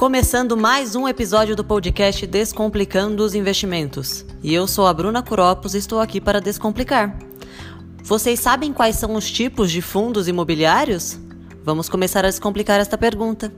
Começando mais um episódio do podcast Descomplicando os Investimentos. E eu sou a Bruna Curopos e estou aqui para descomplicar. Vocês sabem quais são os tipos de fundos imobiliários? Vamos começar a descomplicar esta pergunta.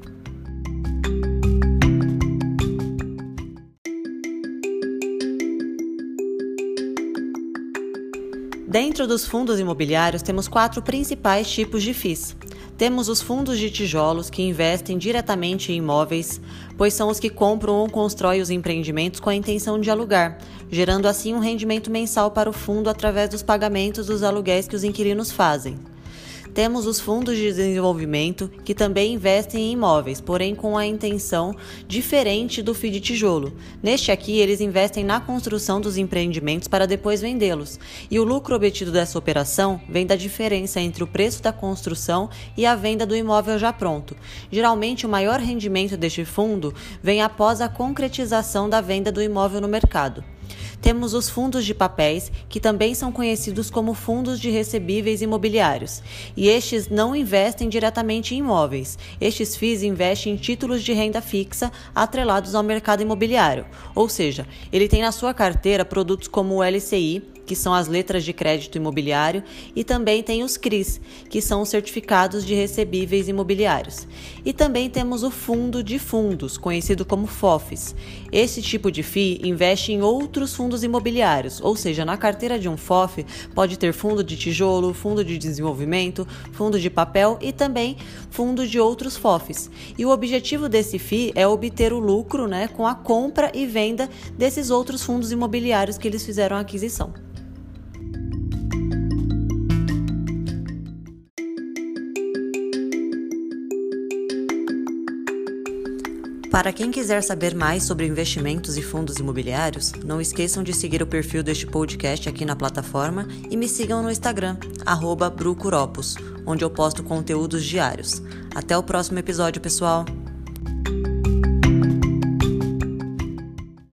Dentro dos fundos imobiliários, temos quatro principais tipos de FIIs. Temos os fundos de tijolos que investem diretamente em imóveis, pois são os que compram ou constroem os empreendimentos com a intenção de alugar, gerando assim um rendimento mensal para o fundo através dos pagamentos dos aluguéis que os inquilinos fazem. Temos os fundos de desenvolvimento, que também investem em imóveis, porém com a intenção diferente do FII de tijolo. Neste aqui, eles investem na construção dos empreendimentos para depois vendê-los, e o lucro obtido dessa operação vem da diferença entre o preço da construção e a venda do imóvel já pronto. Geralmente, o maior rendimento deste fundo vem após a concretização da venda do imóvel no mercado. Temos os fundos de papéis, que também são conhecidos como fundos de recebíveis imobiliários, e estes não investem diretamente em imóveis. Estes FIIs investem em títulos de renda fixa atrelados ao mercado imobiliário, ou seja, ele tem na sua carteira produtos como o LCI, que são as letras de crédito imobiliário, e também tem os CRIs, que são os certificados de recebíveis imobiliários. E também temos o fundo de fundos, conhecido como FOFs. Esse tipo de FII investe em outros fundos imobiliários, ou seja, na carteira de um FOF pode ter fundo de tijolo, fundo de desenvolvimento, fundo de papel e também fundo de outros FOFs. E o objetivo desse FII é obter o lucro né, com a compra e venda desses outros fundos imobiliários que eles fizeram a aquisição. Para quem quiser saber mais sobre investimentos e fundos imobiliários, não esqueçam de seguir o perfil deste podcast aqui na plataforma e me sigam no Instagram, brucuropos, onde eu posto conteúdos diários. Até o próximo episódio, pessoal!